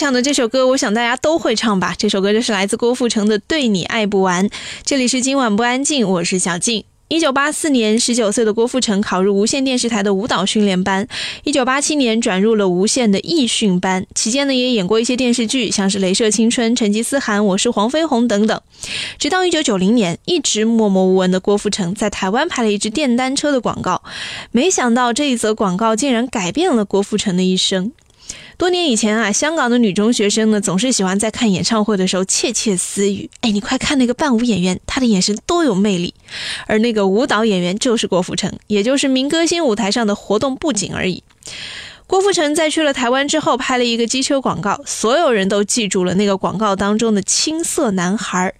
唱的这首歌，我想大家都会唱吧。这首歌就是来自郭富城的《对你爱不完》。这里是今晚不安静，我是小静。一九八四年，十九岁的郭富城考入无线电视台的舞蹈训练班。一九八七年转入了无线的艺训班，期间呢也演过一些电视剧，像是《镭射青春》《成吉思汗》《我是黄飞鸿》等等。直到一九九零年，一直默默无闻的郭富城在台湾拍了一支电单车的广告，没想到这一则广告竟然改变了郭富城的一生。多年以前啊，香港的女中学生呢，总是喜欢在看演唱会的时候窃窃私语：“哎，你快看那个伴舞演员，他的眼神多有魅力。”而那个舞蹈演员就是郭富城，也就是民歌星舞台上的活动布景而已。郭富城在去了台湾之后，拍了一个机车广告，所有人都记住了那个广告当中的青涩男孩，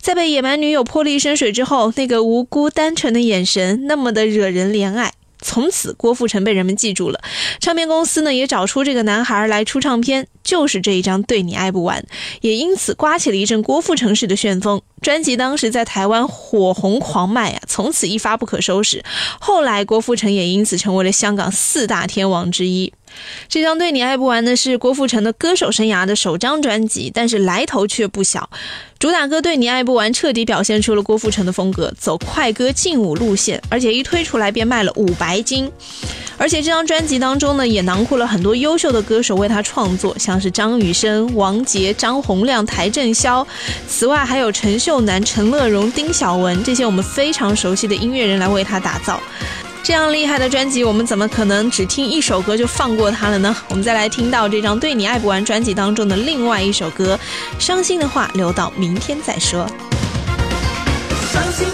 在被野蛮女友泼了一身水之后，那个无辜单纯的眼神，那么的惹人怜爱。从此郭富城被人们记住了。唱片公司呢也找出这个男孩来出唱片，就是这一张《对你爱不完》，也因此刮起了一阵郭富城式的旋风。专辑当时在台湾火红狂卖啊，从此一发不可收拾。后来郭富城也因此成为了香港四大天王之一。这张《对你爱不完》呢是郭富城的歌手生涯的首张专辑，但是来头却不小。主打歌《对你爱不完》彻底表现出了郭富城的风格，走快歌劲舞路线，而且一推出来便卖了五白金。而且这张专辑当中呢，也囊括了很多优秀的歌手为他创作，像是张雨生、王杰、张洪亮、邰正宵，此外还有陈秀楠、陈乐融、丁晓雯这些我们非常熟悉的音乐人来为他打造。这样厉害的专辑，我们怎么可能只听一首歌就放过它了呢？我们再来听到这张《对你爱不完》专辑当中的另外一首歌，《伤心的话留到明天再说》。伤心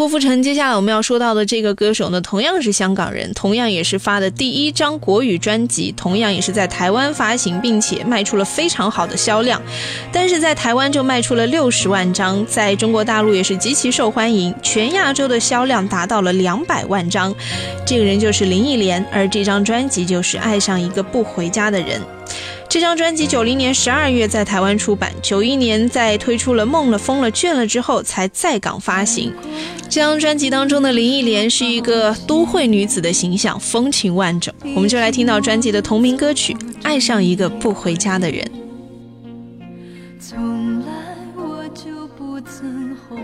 郭富城，接下来我们要说到的这个歌手呢，同样是香港人，同样也是发的第一张国语专辑，同样也是在台湾发行，并且卖出了非常好的销量。但是在台湾就卖出了六十万张，在中国大陆也是极其受欢迎，全亚洲的销量达到了两百万张。这个人就是林忆莲，而这张专辑就是《爱上一个不回家的人》。这张专辑九零年十二月在台湾出版，九一年在推出了《梦了疯了倦了》之后才在港发行。这张专辑当中的林忆莲是一个都会女子的形象，风情万种。我们就来听到专辑的同名歌曲《爱上一个不回家的人》。从来我就不曾后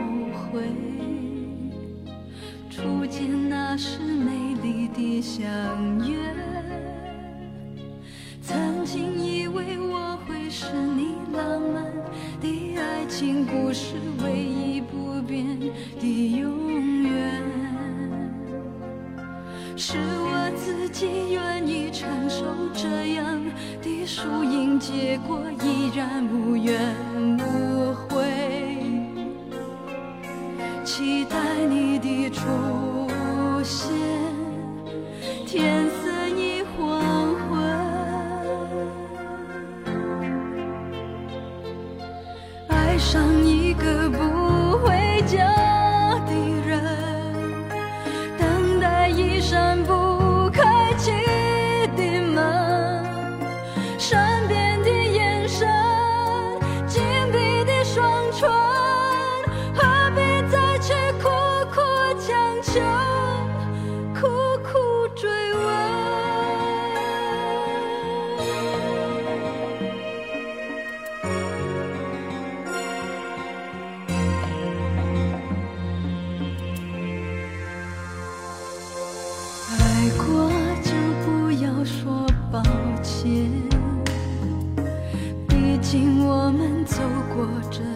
悔，初见那时美丽的相遇。是你浪漫的爱情故事唯一不变的永远，是我自己愿意承受这样的输赢结果，依然无怨无悔，期待你的出现，天个不回家我真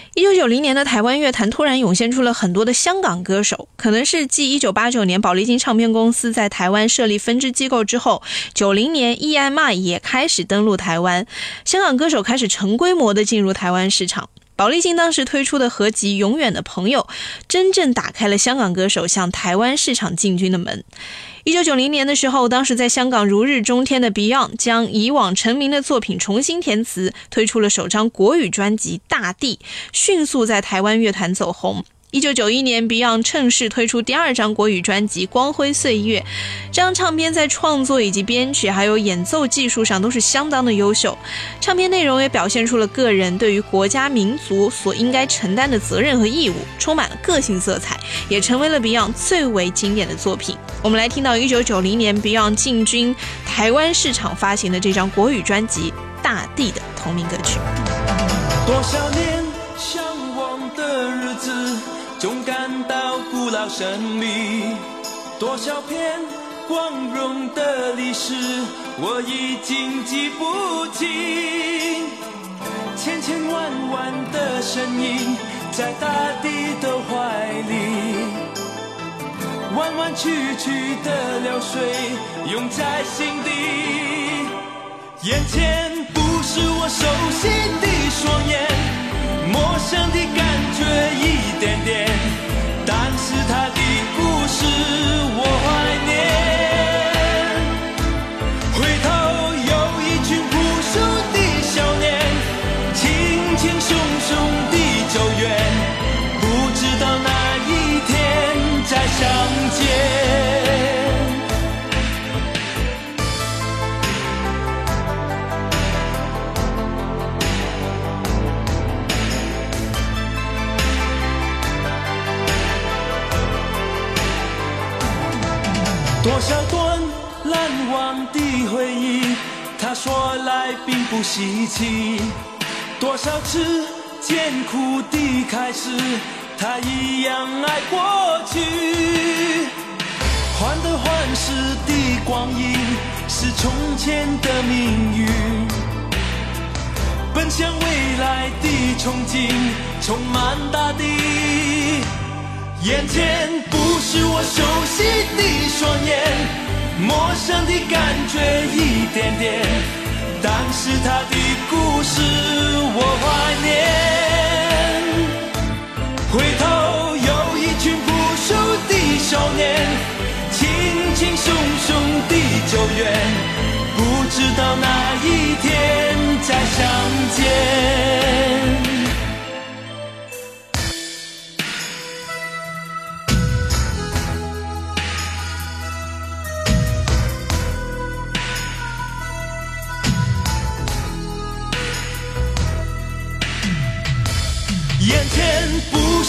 一九九零年的台湾乐坛突然涌现出了很多的香港歌手，可能是继一九八九年宝丽金唱片公司在台湾设立分支机构之后，九零年 EMI 也开始登陆台湾，香港歌手开始成规模的进入台湾市场。宝丽金当时推出的合集《永远的朋友》，真正打开了香港歌手向台湾市场进军的门。一九九零年的时候，当时在香港如日中天的 Beyond 将以往成名的作品重新填词，推出了首张国语专辑《大地》，迅速在台湾乐坛走红。一九九一年，Beyond 趁势推出第二张国语专辑《光辉岁月》，这张唱片在创作以及编曲还有演奏技术上都是相当的优秀。唱片内容也表现出了个人对于国家民族所应该承担的责任和义务，充满了个性色彩，也成为了 Beyond 最为经典的作品。我们来听到一九九零年 Beyond 进军台湾市场发行的这张国语专辑《大地》的同名歌曲。多少年到古老神秘。多少篇光荣的历史，我已经记不清。千千万万的身影，在大地的怀里。弯弯曲曲的流水涌在心底，眼前不是我熟悉的双眼，陌生的感觉一点点，他的故事我多少段难忘的回忆，他说来并不稀奇。多少次艰苦的开始，他一样爱过去。患得患失的光阴，是从前的命运。奔向未来的憧憬，充满大地。眼前不是我熟悉的双眼，陌生的感觉一点点，但是他的故事我怀念。回头有一群朴素的少年，轻轻松松地走远，不知道哪一天再相见。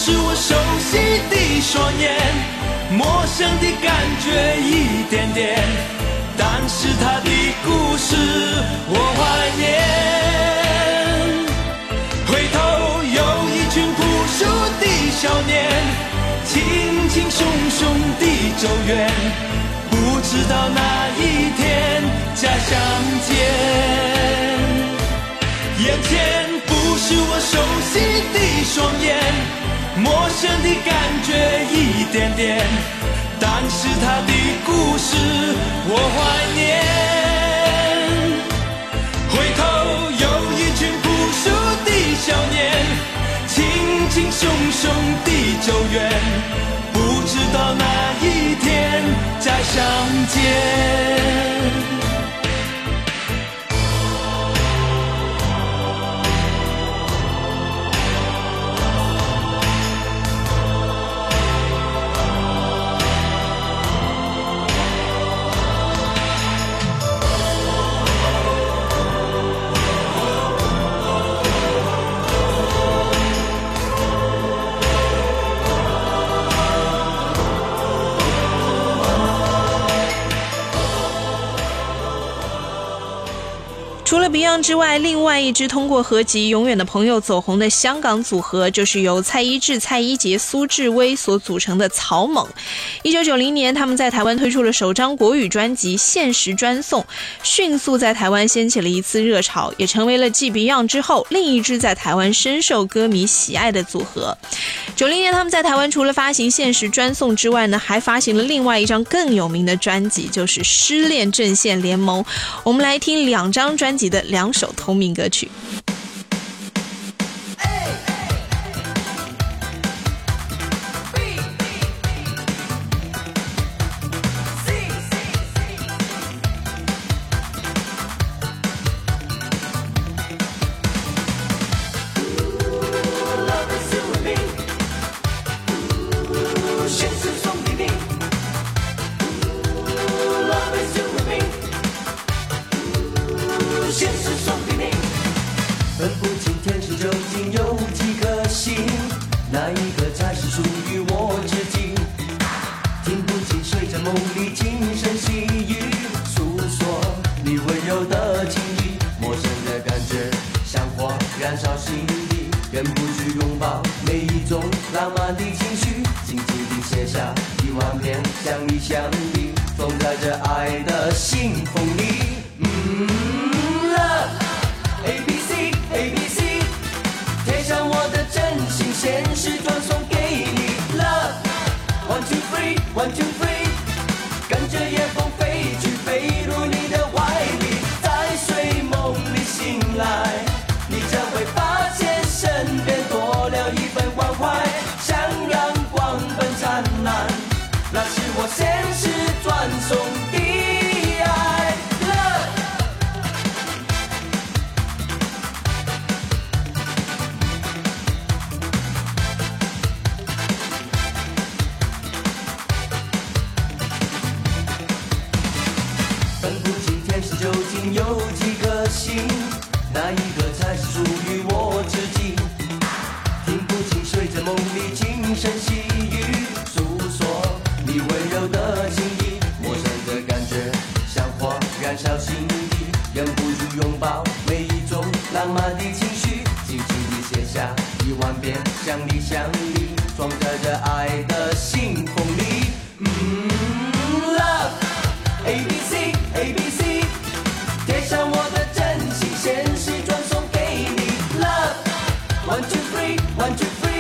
是我熟悉的双眼，陌生的感觉一点点，但是他的故事我怀念。回头有一群朴素的少年，轻轻松松地走远，不知道哪一天再相见。眼前不是我熟悉的双眼，陌生的感觉一点点，但是他的故事我怀念。回头有一群朴素的少年，轻轻松松地走远，不知道哪一天再相见。Beyond 之外，另外一支通过合集《永远的朋友》走红的香港组合，就是由蔡依智、蔡一杰、苏志威所组成的草蜢。一九九零年，他们在台湾推出了首张国语专辑《限时专送》，迅速在台湾掀起了一次热潮，也成为了继 Beyond 之后另一支在台湾深受歌迷喜爱的组合。九零年，他们在台湾除了发行《限时专送》之外呢，还发行了另外一张更有名的专辑，就是《失恋阵线联盟》。我们来听两张专辑的。两首同名歌曲。的情绪，静静地写下一万遍想你想你，封在这爱的信封。three, one, two, three.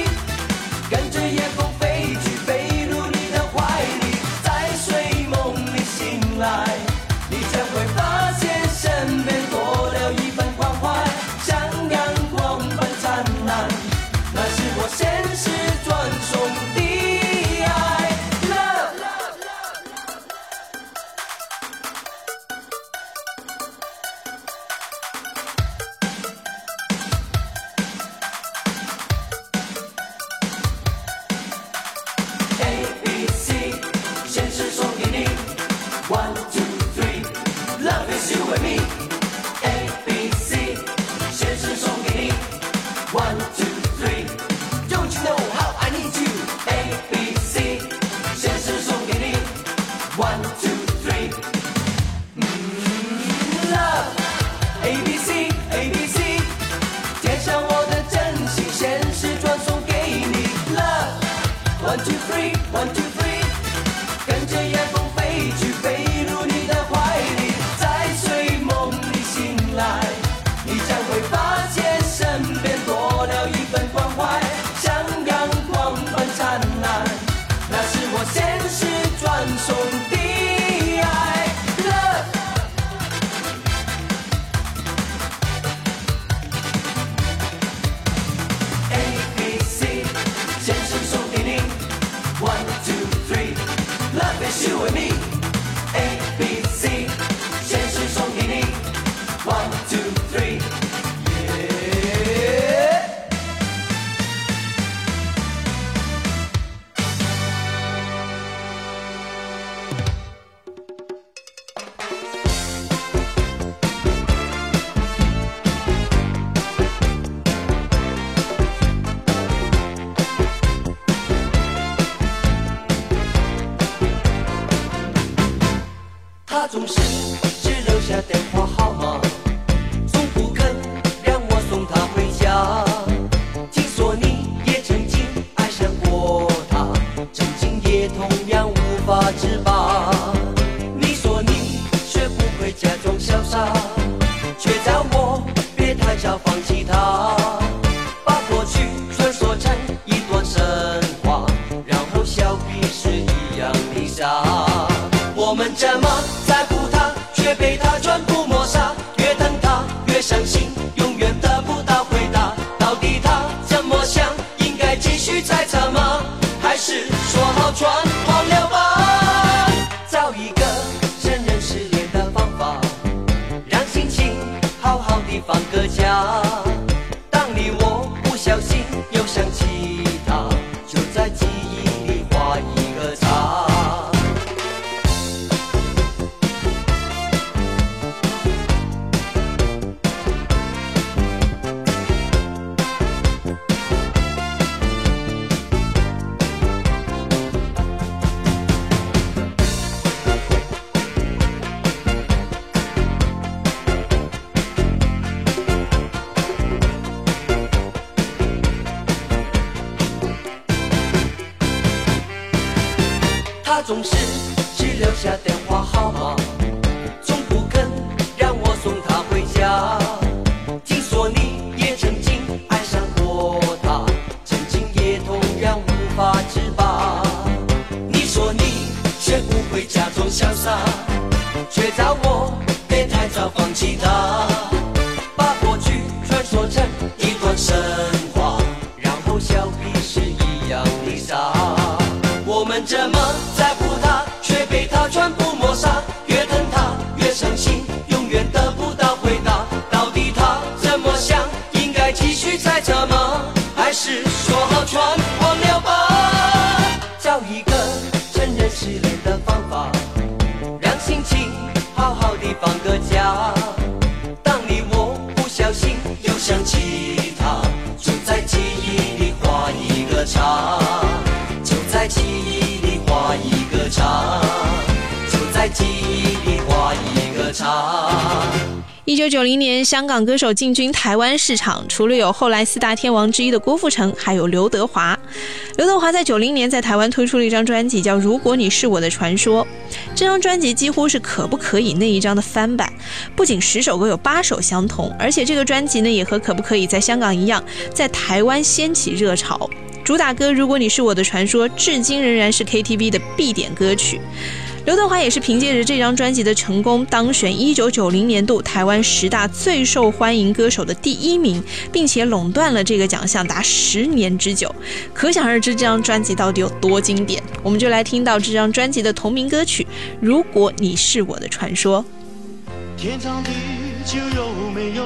话号码，从不肯让我送她回家。听说你也曾经爱上过他，曾经也同样无法自拔。你说你学不会假装潇洒，却叫我别太早放弃他。说一九九零年，香港歌手进军台湾市场，除了有后来四大天王之一的郭富城，还有刘德华。刘德华在九零年在台湾推出了一张专辑，叫《如果你是我的传说》。这张专辑几乎是可不可以那一张的翻版，不仅十首歌有八首相同，而且这个专辑呢也和可不可以在香港一样，在台湾掀起热潮。主打歌《如果你是我的传说》至今仍然是 KTV 的必点歌曲。刘德华也是凭借着这张专辑的成功，当选1990年度台湾十大最受欢迎歌手的第一名，并且垄断了这个奖项达十年之久。可想而知，这张专辑到底有多经典。我们就来听到这张专辑的同名歌曲《如果你是我的传说》。天长地久有没有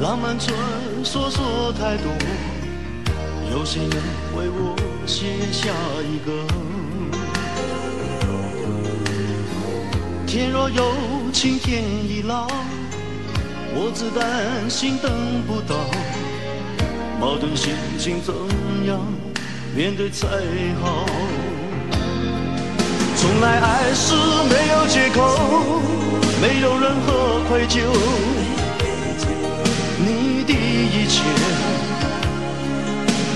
浪漫传说说太多？有谁能为我写下一个？天若有情天亦老，我只担心等不到。矛盾心情怎样面对才好？从来爱是没有借口，没有任何愧疚。你的一切，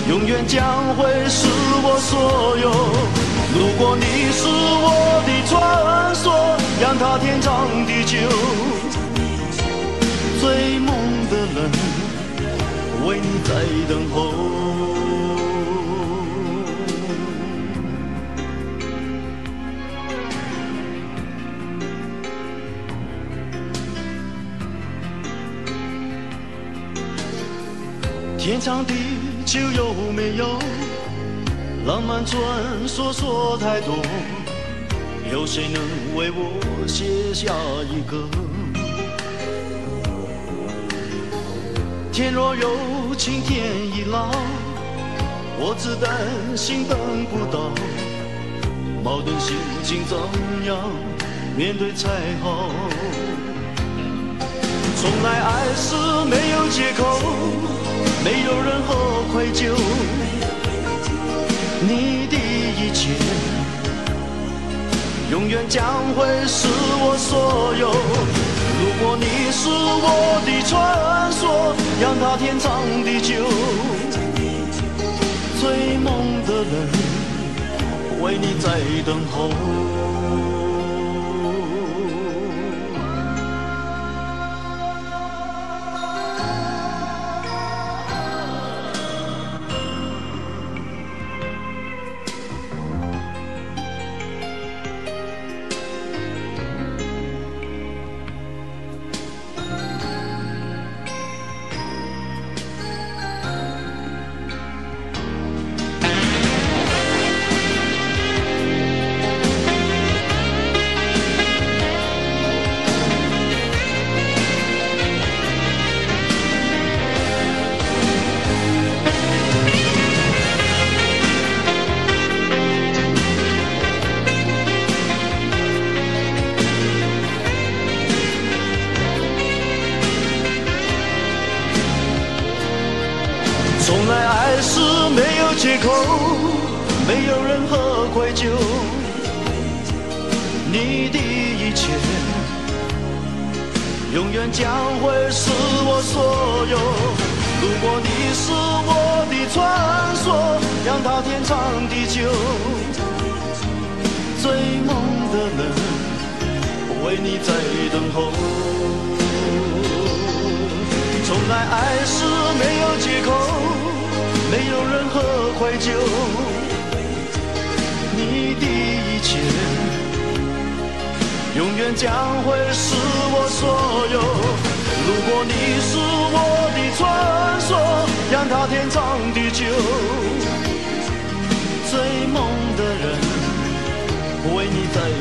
永远将会是我所有。如果你是我的传说，让它天长地久。追梦的人，为你在等候。天长地久有没有浪漫传说说太多？有谁能为我写下一个？天若有情天亦老，我只担心等不到。矛盾心情怎样面对才好？从来爱是没有借口，没有任何愧疚。你的一切，永远将会是我所有。如果你是我的传说，让它天长地久。追梦的人，为你在等候。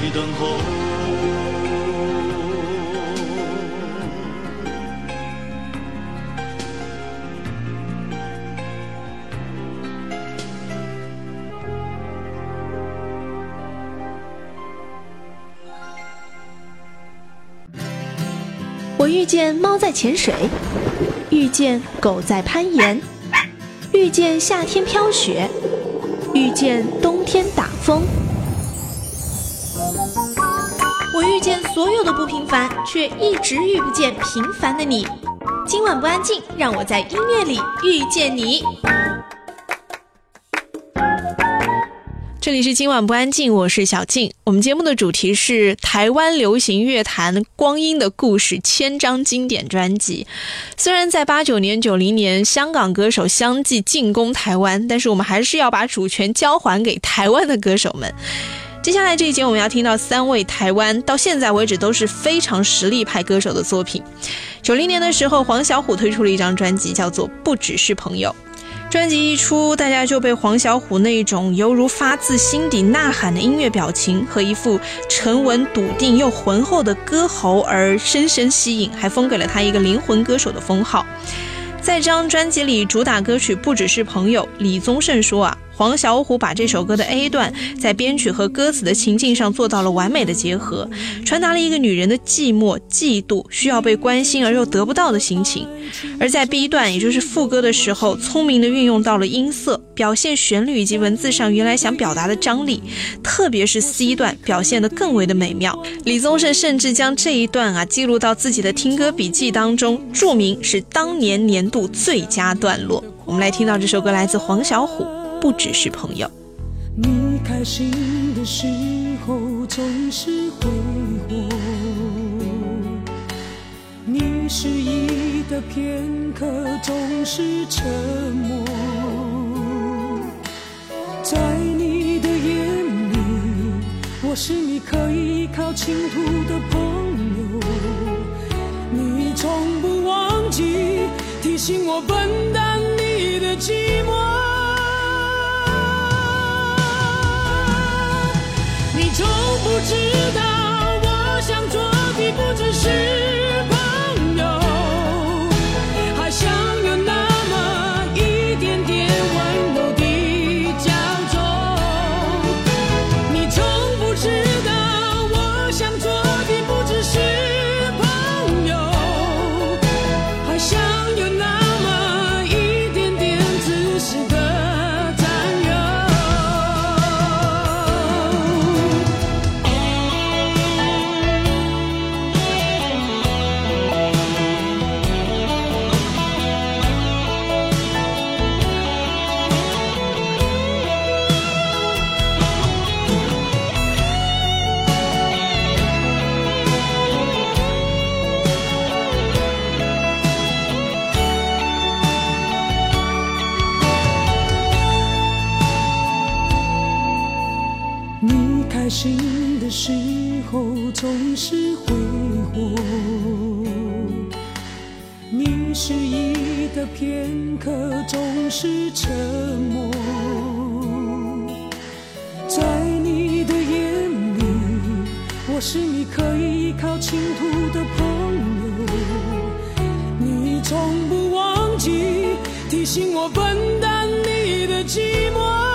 等候。我遇见猫在潜水，遇见狗在攀岩，遇见夏天飘雪，遇见冬天打风。见所有的不平凡，却一直遇不见平凡的你。今晚不安静，让我在音乐里遇见你。这里是今晚不安静，我是小静。我们节目的主题是台湾流行乐坛光阴的故事千张经典专辑。虽然在八九年、九零年，香港歌手相继进攻台湾，但是我们还是要把主权交还给台湾的歌手们。接下来这一节我们要听到三位台湾到现在为止都是非常实力派歌手的作品。九零年的时候，黄小琥推出了一张专辑，叫做《不只是朋友》。专辑一出，大家就被黄小琥那种犹如发自心底呐喊的音乐表情和一副沉稳笃定又浑厚的歌喉而深深吸引，还封给了他一个灵魂歌手的封号。在这张专辑里，主打歌曲不只是朋友。李宗盛说啊，黄小琥把这首歌的 A 段在编曲和歌词的情境上做到了完美的结合，传达了一个女人的寂寞、嫉妒、需要被关心而又得不到的心情。而在 B 段，也就是副歌的时候，聪明的运用到了音色，表现旋律以及文字上原来想表达的张力。特别是 C 段，表现得更为的美妙。李宗盛甚至将这一段啊记录到自己的听歌笔记当中，注明是当年年度最佳段落。我们来听到这首歌，来自黄小琥，不只是朋友。你开心的时候总是挥霍，你失意的片刻总是沉默，在你的眼里，我是你可以依靠倾吐的朋友，你从不忘记提醒我分担你的寂寞。从不知道，我想做挥霍，你失意的片刻总是沉默。在你的眼里，我是你可以依靠倾吐的朋友。你从不忘记提醒我分担你的寂寞。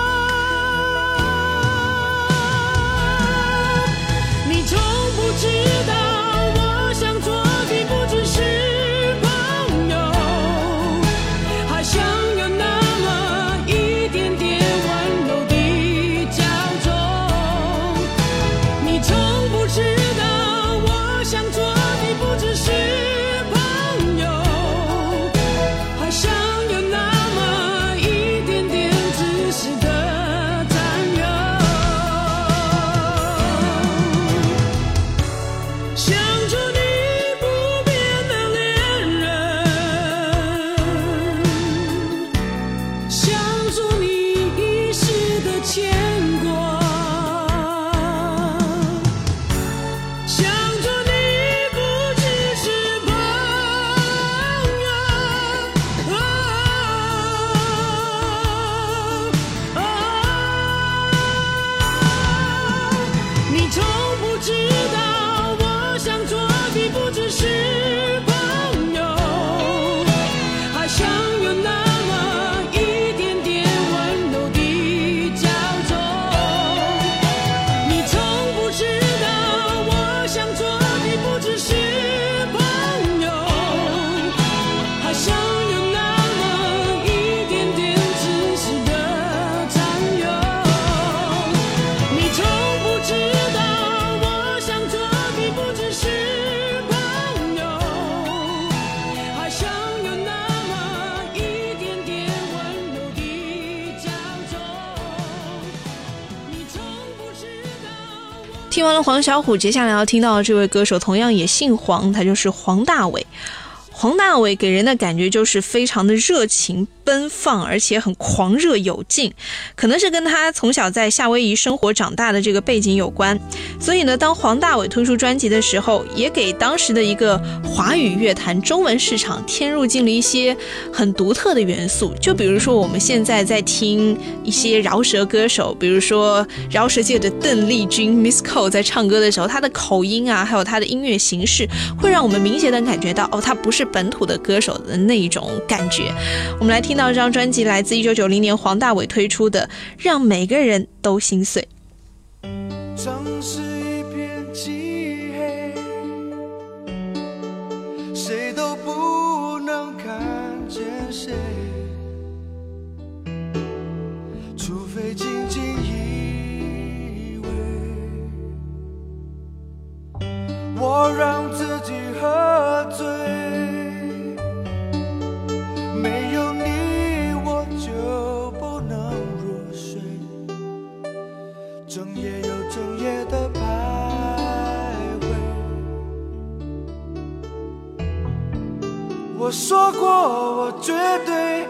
黄小琥，接下来要听到的这位歌手同样也姓黄，他就是黄大炜。黄大炜给人的感觉就是非常的热情奔放，而且很狂热有劲，可能是跟他从小在夏威夷生活长大的这个背景有关。所以呢，当黄大炜推出专辑的时候，也给当时的一个华语乐坛中文市场添入进了一些很独特的元素。就比如说我们现在在听一些饶舌歌手，比如说饶舌界的邓丽君 Miss co 在唱歌的时候，她的口音啊，还有她的音乐形式，会让我们明显的感觉到，哦，她不是本土的歌手的那一种感觉。我们来听听到这张专辑，来自一九九零年黄大炜推出的《让每个人都心碎》。城市一片漆黑，谁都不能看见谁，除非紧紧依偎。我让自己喝醉，我说过，我绝对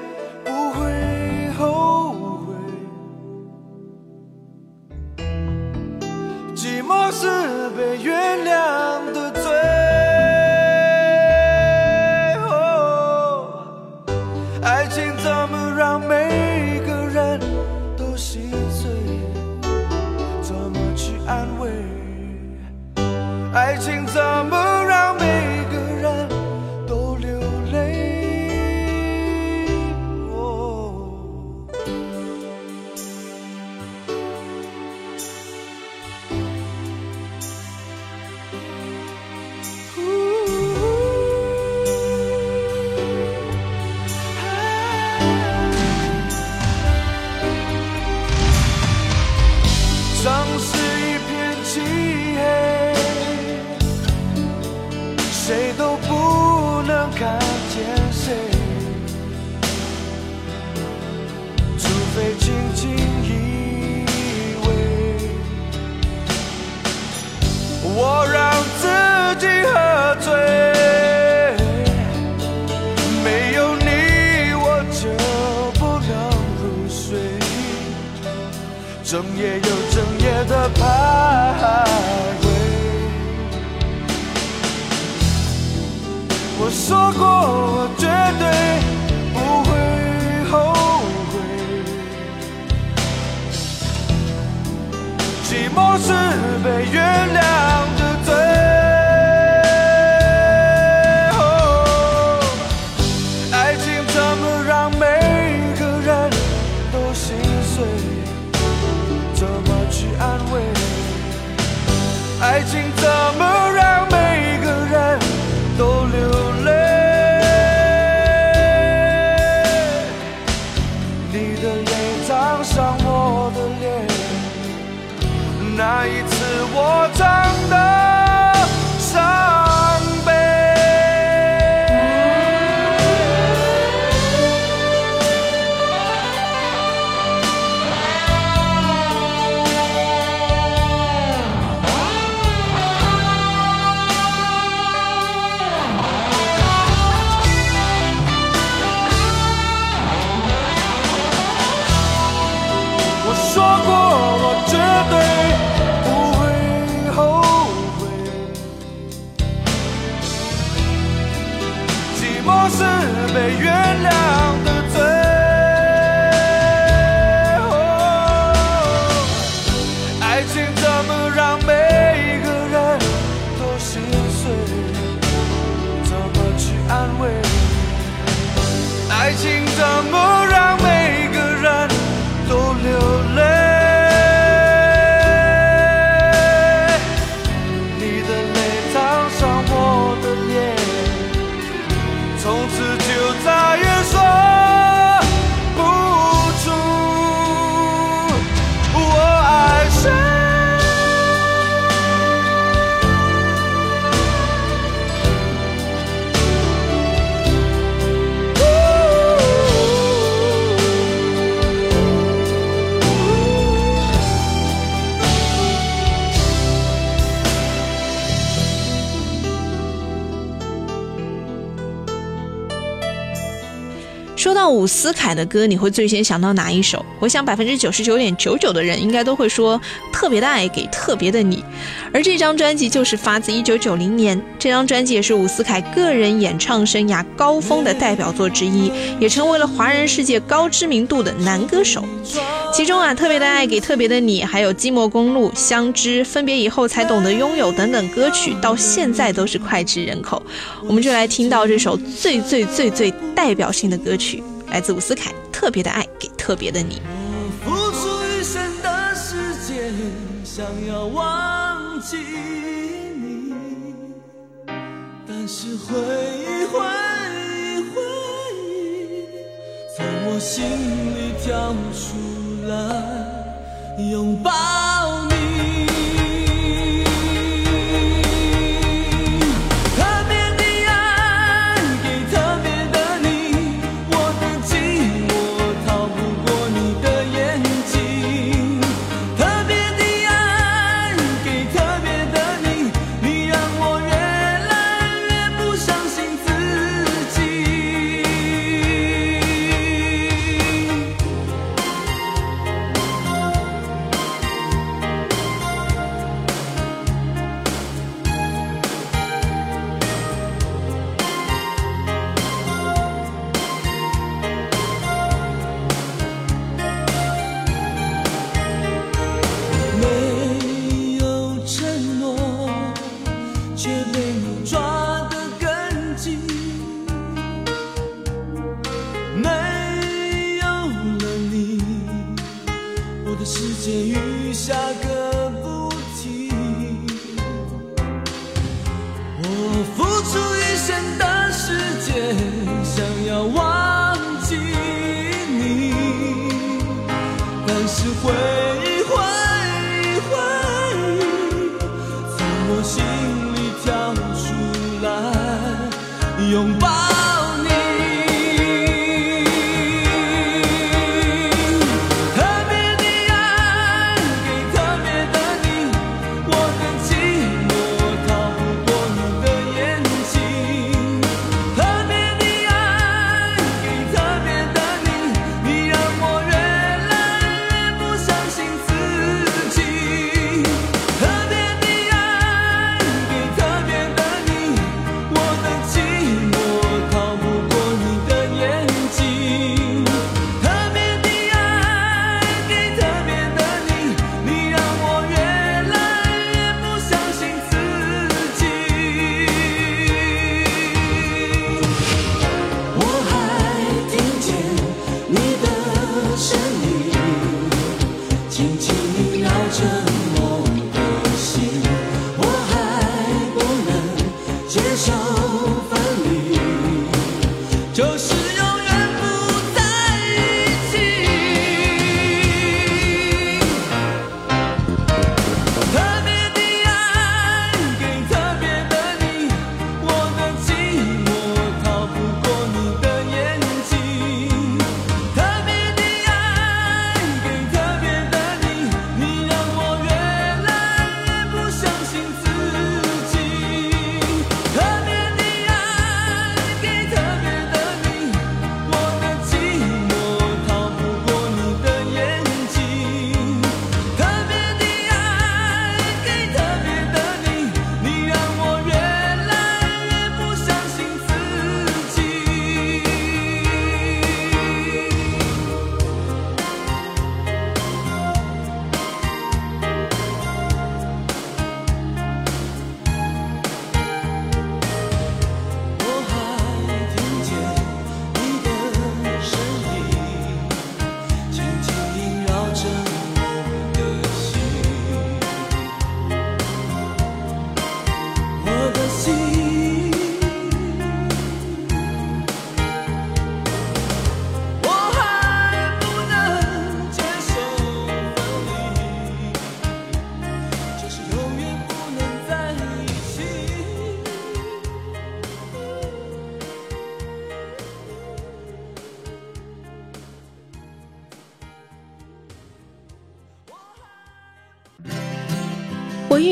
爱情说到伍思凯的歌，你会最先想到哪一首？我想百分之九十九点九九的人应该都会说《特别的爱给特别的你》，而这张专辑就是发自一九九零年。这张专辑也是伍思凯个人演唱生涯高峰的代表作之一，也成为了华人世界高知名度的男歌手。其中啊，《特别的爱给特别的你》，还有《寂寞公路》《相知》，分别以后才懂得拥有等等歌曲，到现在都是脍炙人口。我们就来听到这首最最最最代表性的歌曲，来自伍思凯《特别的爱给特别的你》。付出一生的时间，想要忘记你，但是回忆，回忆，回忆，从我心里跳出来，拥抱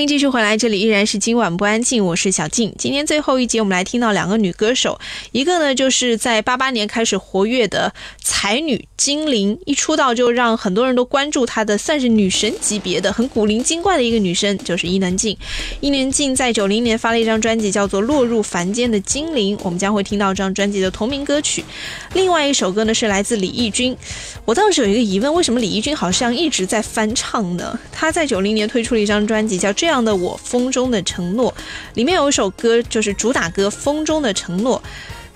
迎继续回来，这里依然是今晚不安静，我是小静。今天最后一节，我们来听到两个女歌手，一个呢就是在八八年开始活跃的才女精灵，一出道就让很多人都关注她的，算是女神级别的，很古灵精怪的一个女生，就是伊能静。伊能静在九零年发了一张专辑，叫做《落入凡间的精灵》，我们将会听到这张专辑的同名歌曲。另外一首歌呢是来自李翊君，我倒是有一个疑问，为什么李翊君好像一直在翻唱呢？她在九零年推出了一张专辑叫《这样这样的我风中的承诺》，里面有一首歌就是主打歌《风中的承诺》，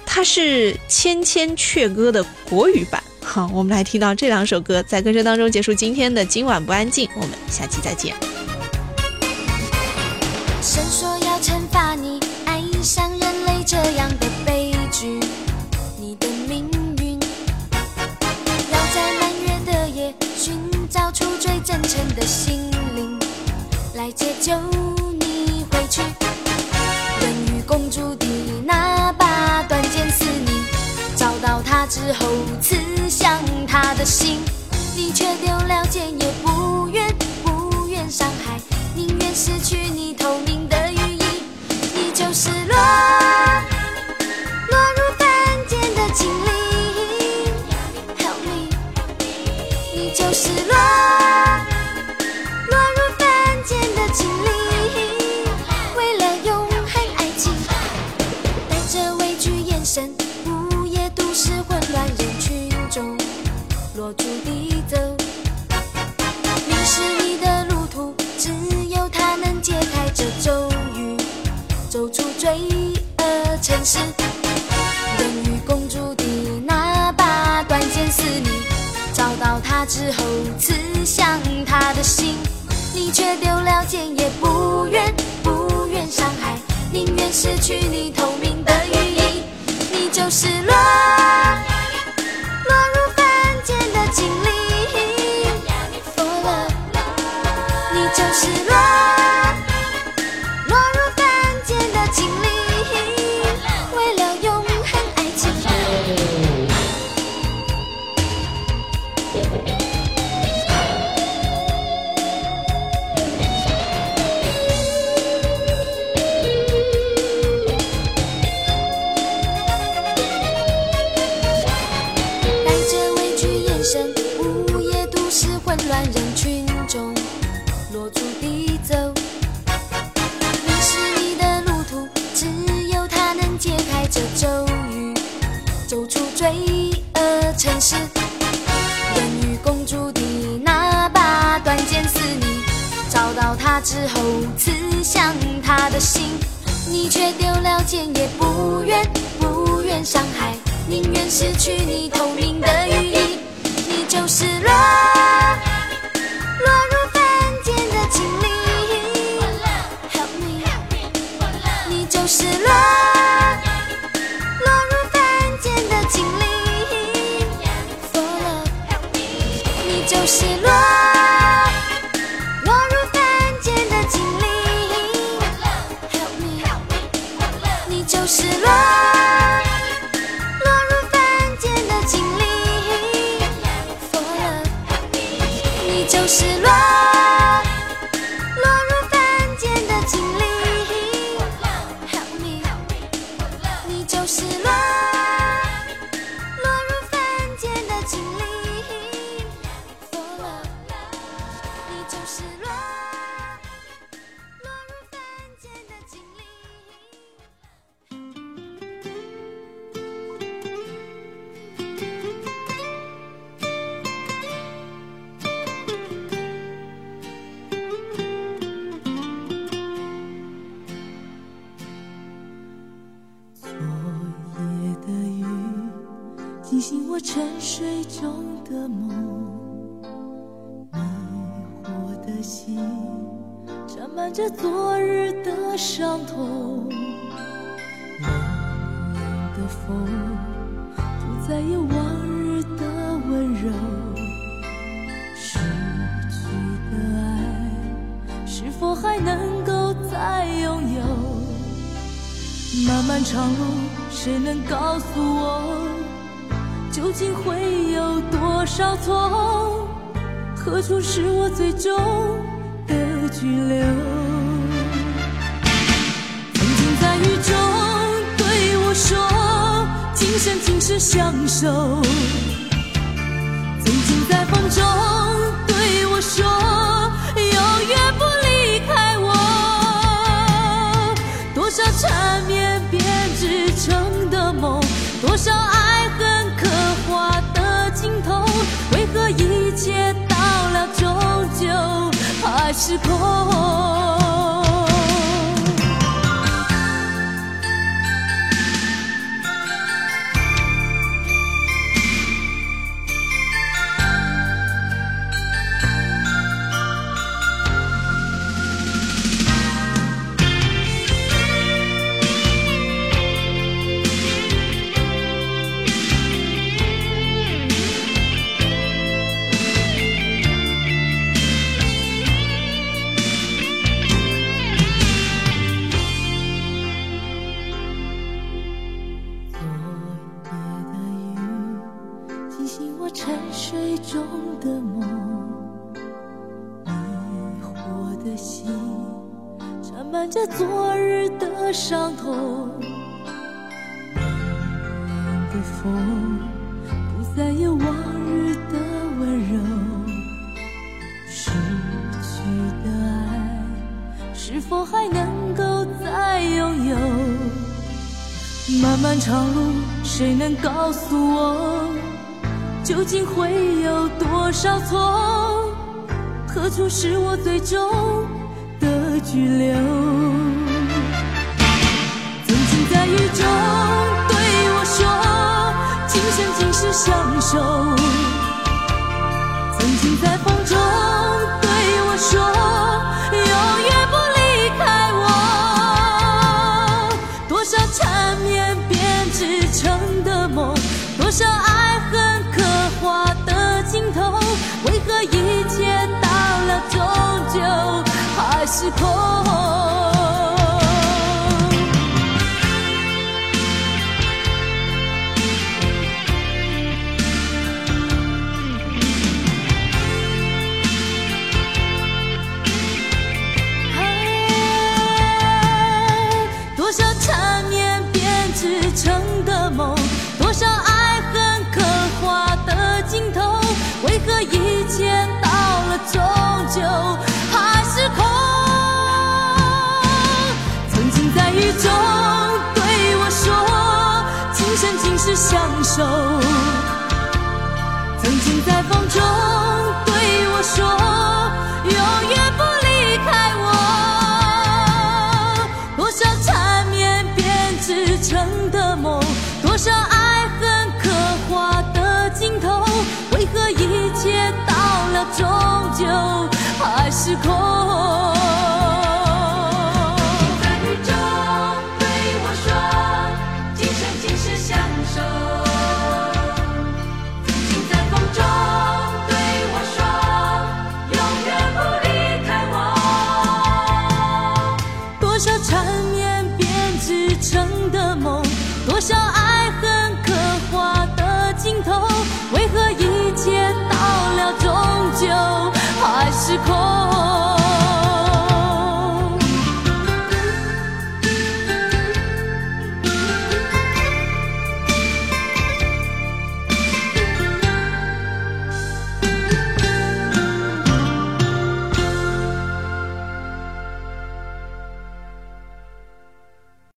它是《千千阙歌》的国语版。好，我们来听到这两首歌，在歌声当中结束今天的今晚不安静，我们下期再见。神说要惩罚你，爱上人类这样的悲剧，你的命运要在满月的夜寻找出最真诚的心灵，来解救你回去。人鱼公主的那把断剑是你，找到它之后刺向他的心，你却丢了剑也不愿不愿伤害，宁愿失去是等于。公主的那把短剑是你，找到他之后刺向他的心，你却丢了剑也不愿不愿伤害，宁愿失去你透明的羽翼，你就是乱。你却丢了剑，也不愿不愿伤害，宁愿失去你。就是乱时刻多少缠绵编织成的梦多少爱